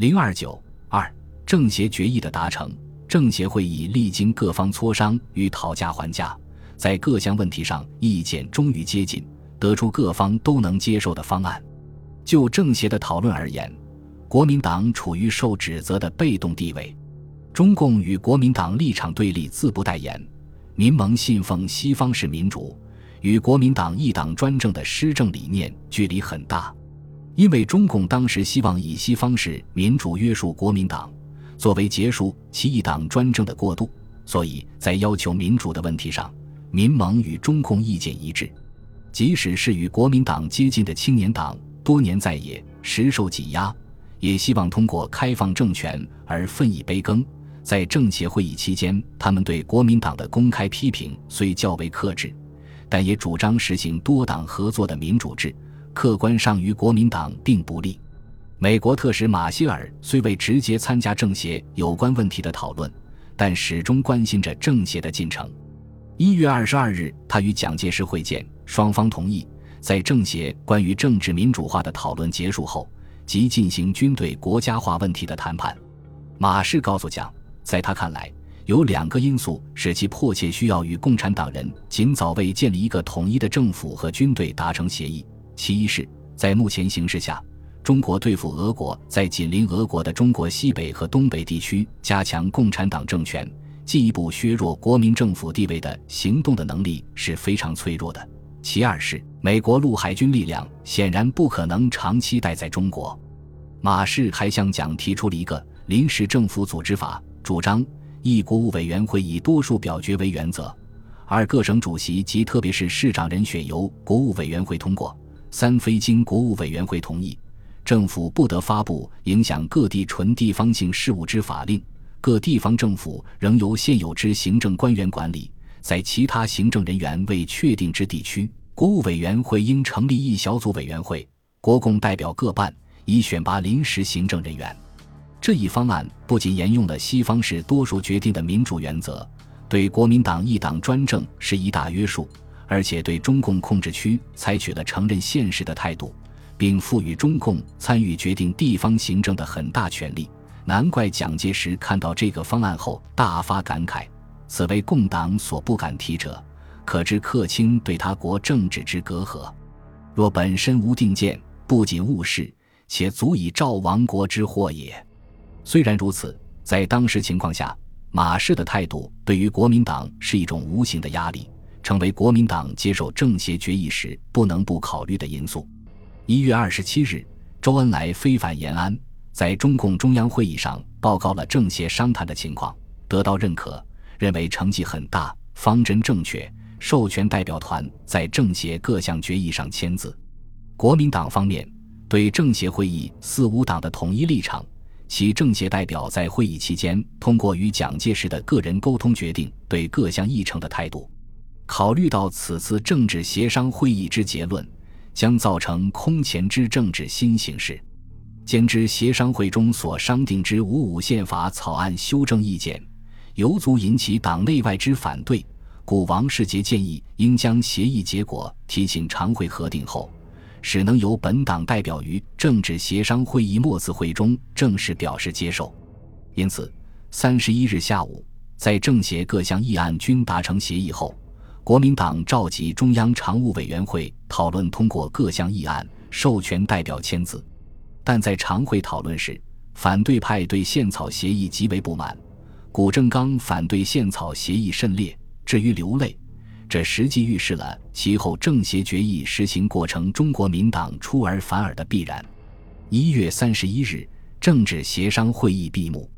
零二九二政协决议的达成，政协会议历经各方磋商与讨价还价，在各项问题上意见终于接近，得出各方都能接受的方案。就政协的讨论而言，国民党处于受指责的被动地位，中共与国民党立场对立，自不待言。民盟信奉西方式民主，与国民党一党专政的施政理念距离很大。因为中共当时希望以西方式民主约束国民党，作为结束其一党专政的过渡，所以在要求民主的问题上，民盟与中共意见一致。即使是与国民党接近的青年党，多年在野，时受挤压，也希望通过开放政权而分一杯羹。在政协会议期间，他们对国民党的公开批评虽较为克制，但也主张实行多党合作的民主制。客观上与国民党并不利。美国特使马歇尔虽未直接参加政协有关问题的讨论，但始终关心着政协的进程。一月二十二日，他与蒋介石会见，双方同意在政协关于政治民主化的讨论结束后，即进行军队国家化问题的谈判。马氏告诉蒋，在他看来，有两个因素使其迫切需要与共产党人尽早为建立一个统一的政府和军队达成协议。其一是，在目前形势下，中国对付俄国，在紧邻俄国的中国西北和东北地区加强共产党政权，进一步削弱国民政府地位的行动的能力是非常脆弱的。其二是，美国陆海军力量显然不可能长期待在中国。马氏还向蒋提出了一个临时政府组织法，主张一国务委员会以多数表决为原则，二各省主席及特别是市长人选由国务委员会通过。三非经国务委员会同意，政府不得发布影响各地纯地方性事务之法令。各地方政府仍由现有之行政官员管理。在其他行政人员未确定之地区，国务委员会应成立一小组委员会，国共代表各半，以选拔临时行政人员。这一方案不仅沿用了西方式多数决定的民主原则，对国民党一党专政是一大约束。而且对中共控制区采取了承认现实的态度，并赋予中共参与决定地方行政的很大权力。难怪蒋介石看到这个方案后大发感慨：“此为共党所不敢提者，可知克卿对他国政治之隔阂。若本身无定见，不仅误事，且足以造亡国之祸也。”虽然如此，在当时情况下，马氏的态度对于国民党是一种无形的压力。成为国民党接受政协决议时不能不考虑的因素。一月二十七日，周恩来飞返延安，在中共中央会议上报告了政协商谈的情况，得到认可，认为成绩很大，方针正确，授权代表团在政协各项决议上签字。国民党方面对政协会议四五党的统一立场，其政协代表在会议期间通过与蒋介石的个人沟通决定对各项议程的态度。考虑到此次政治协商会议之结论将造成空前之政治新形势，兼之协商会中所商定之五五宪法草案修正意见，犹足引起党内外之反对，故王世杰建议应将协议结果提请常会核定后，使能由本党代表于政治协商会议末次会中正式表示接受。因此，三十一日下午，在政协各项议案均达成协议后。国民党召集中央常务委员会讨论通过各项议案，授权代表签字。但在常会讨论时，反对派对宪草协议极为不满。谷正刚反对宪草协议甚烈，至于流泪。这实际预示了其后政协决议实行过程中国民党出尔反尔的必然。一月三十一日，政治协商会议闭幕，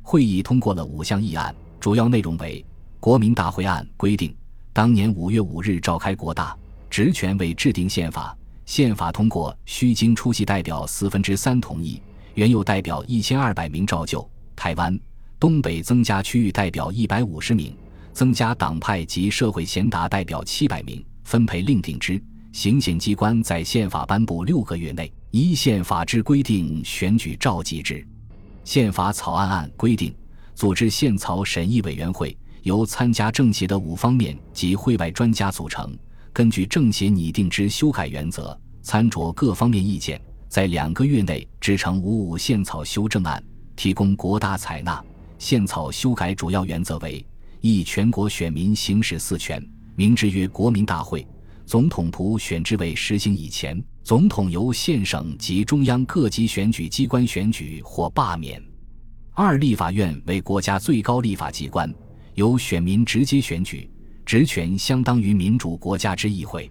会议通过了五项议案，主要内容为：国民大会案规定。当年五月五日召开国大，职权为制定宪法。宪法通过需经出席代表四分之三同意，原有代表一千二百名照旧。台湾东北增加区域代表一百五十名，增加党派及社会贤达代表七百名，分配另定之。行宪机关在宪法颁布六个月内，依宪法之规定选举召集之。宪法草案案规定，组织宪草审议委员会。由参加政协的五方面及会外专家组成，根据政协拟定之修改原则，参酌各方面意见，在两个月内制成五五宪草修正案，提供国大采纳。宪草修改主要原则为：一、全国选民行使四权，名之曰国民大会。总统普选之位实行以前，总统由县省及中央各级选举机关选举或罢免。二、立法院为国家最高立法机关，由选民直接选举，职权相当于民主国家之议会。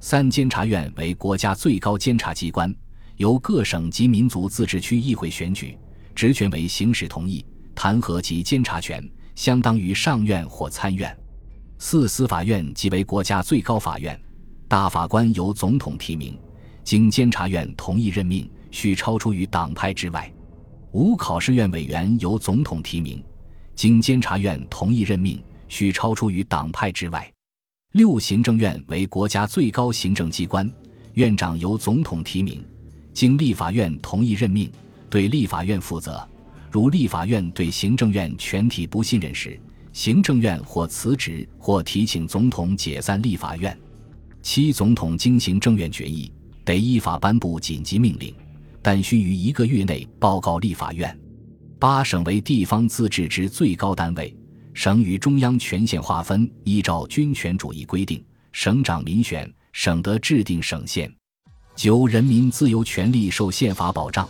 三、监察院为国家最高监察机关，由各省及民族自治区议会选举，职权为行使同意、弹劾及监察权，相当于上院或参院。四、司法院即为国家最高法院。大法官由总统提名，经监察院同意任命，需超出于党派之外。五考试院委员由总统提名，经监察院同意任命，需超出于党派之外。六行政院为国家最高行政机关，院长由总统提名，经立法院同意任命，对立法院负责。如立法院对行政院全体不信任时，行政院或辞职或提请总统解散立法院。七总统经行政院决议，得依法颁布紧急命令，但需于一个月内报告立法院。八省为地方自治之最高单位，省与中央权限划分依照军权主义规定，省长民选，省得制定省宪。九人民自由权利受宪法保障，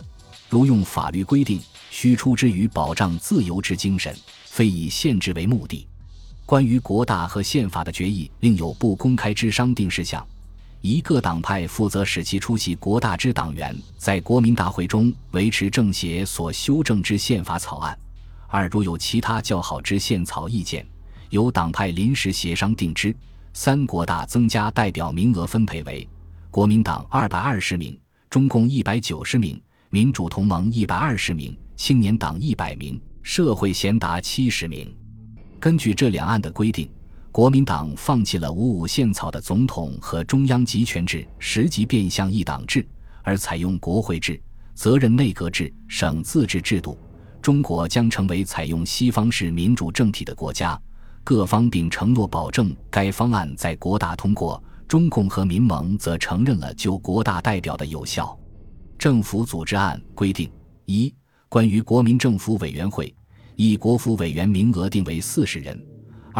如用法律规定，须出之于保障自由之精神，非以限制为目的。关于国大和宪法的决议，另有不公开之商定事项：一个党派负责使其出席国大之党员在国民大会中维持政协所修正之宪法草案；二如有其他较好之宪草意见，由党派临时协商定之；三国大增加代表名额分配为国民党二百二十名，中共一百九十名，民主同盟一百二十名，青年党一百名，社会贤达七十名。根据这两案的规定，国民党放弃了五五宪草的总统和中央集权制，实际变相一党制，而采用国会制、责任内阁制、省自治制度。中国将成为采用西方式民主政体的国家。各方并承诺保证该方案在国大通过，中共和民盟则承认了就国大代表的有效。政府组织案规定：一、关于国民政府委员会。一国府委员名额定为四十人，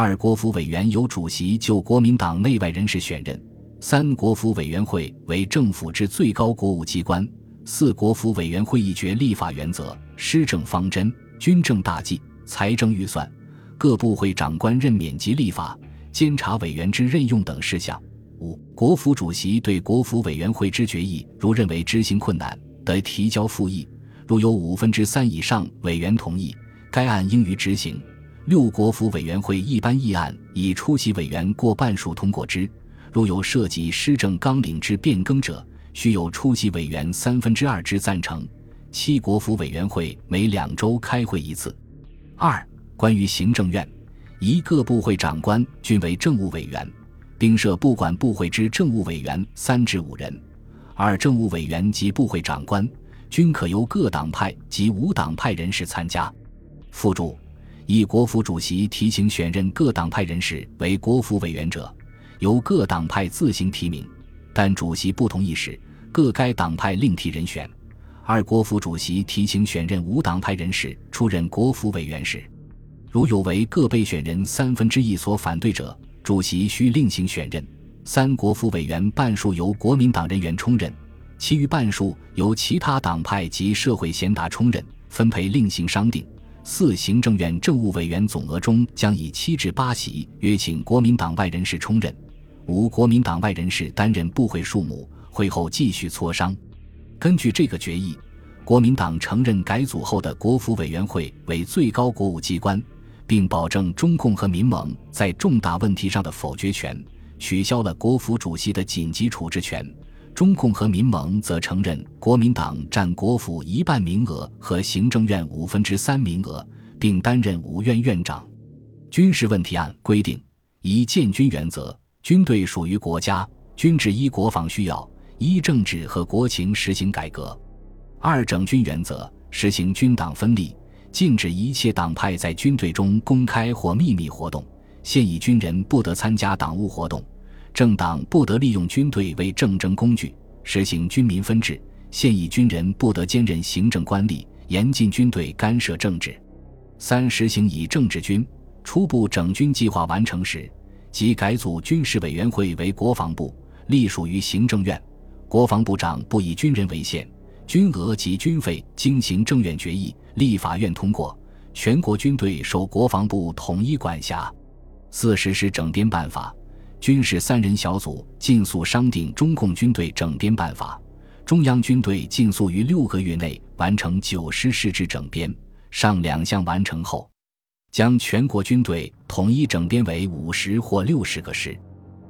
二国府委员由主席就国民党内外人士选任，三国府委员会为政府之最高国务机关，四国府委员会议决立法原则、施政方针、军政大计、财政预算，各部会长官任免及立法、监察委员之任用等事项。五国府主席对国府委员会之决议，如认为执行困难，得提交复议，如有五分之三以上委员同意。该案应予执行。六国府委员会一般议案以出席委员过半数通过之，如有涉及施政纲领之变更者，须有出席委员三分之二之赞成。七国府委员会每两周开会一次。二、关于行政院，一各部会长官均为政务委员，并设不管部会之政务委员三至五人。二、政务委员及部会长官均可由各党派及无党派人士参加。附注：以国府主席提请选任各党派人士为国府委员者，由各党派自行提名，但主席不同意时，各该党派另提人选。二国府主席提请选任无党派人士出任国府委员时，如有为各被选人三分之一所反对者，主席需另行选任。三国府委员半数由国民党人员充任，其余半数由其他党派及社会贤达充任，分配另行商定。四行政院政务委员总额中将以七至八席约请国民党外人士充任，无国民党外人士担任部会数目，会后继续磋商。根据这个决议，国民党承认改组后的国府委员会为最高国务机关，并保证中共和民盟在重大问题上的否决权，取消了国府主席的紧急处置权。中共和民盟则承认国民党占国府一半名额和行政院五分之三名额，并担任五院院长。军事问题案规定：一建军原则，军队属于国家，军制依国防需要、依政治和国情实行改革；二整军原则，实行军党分立，禁止一切党派在军队中公开或秘密活动，现役军人不得参加党务活动。政党不得利用军队为政争工具，实行军民分治，现役军人不得兼任行政官吏，严禁军队干涉政治。三、实行以政治军。初步整军计划完成时，即改组军事委员会为国防部，隶属于行政院。国防部长不以军人为限，军额及军费经行政院决议、立法院通过，全国军队受国防部统一管辖。四、实施整编办法。军事三人小组尽速商定中共军队整编办法。中央军队尽速于六个月内完成九师师制整编。上两项完成后，将全国军队统一整编为五十或六十个师。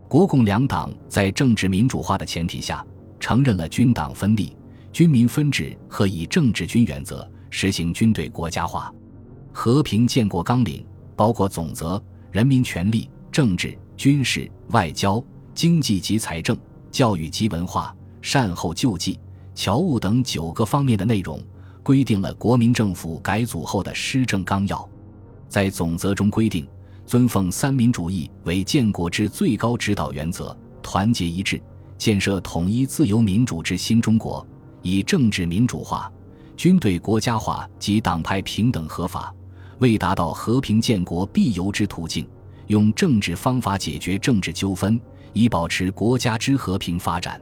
国共两党在政治民主化的前提下，承认了军党分立、军民分治和以政治军原则实行军队国家化。和平建国纲领包括总则、人民权利、政治、军事、外交、经济及财政、教育及文化。善后救济、侨务等九个方面的内容，规定了国民政府改组后的施政纲要。在总则中规定，尊奉三民主义为建国之最高指导原则，团结一致，建设统一自由民主之新中国，以政治民主化、军队国家化及党派平等合法，为达到和平建国必由之途径，用政治方法解决政治纠纷，以保持国家之和平发展。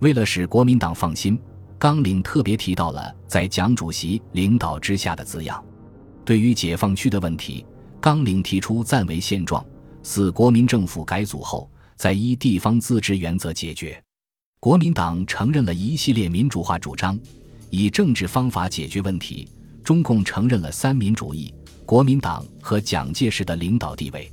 为了使国民党放心，纲领特别提到了在蒋主席领导之下的字样。对于解放区的问题，纲领提出暂为现状，四国民政府改组后再依地方自治原则解决。国民党承认了一系列民主化主张，以政治方法解决问题。中共承认了三民主义、国民党和蒋介石的领导地位。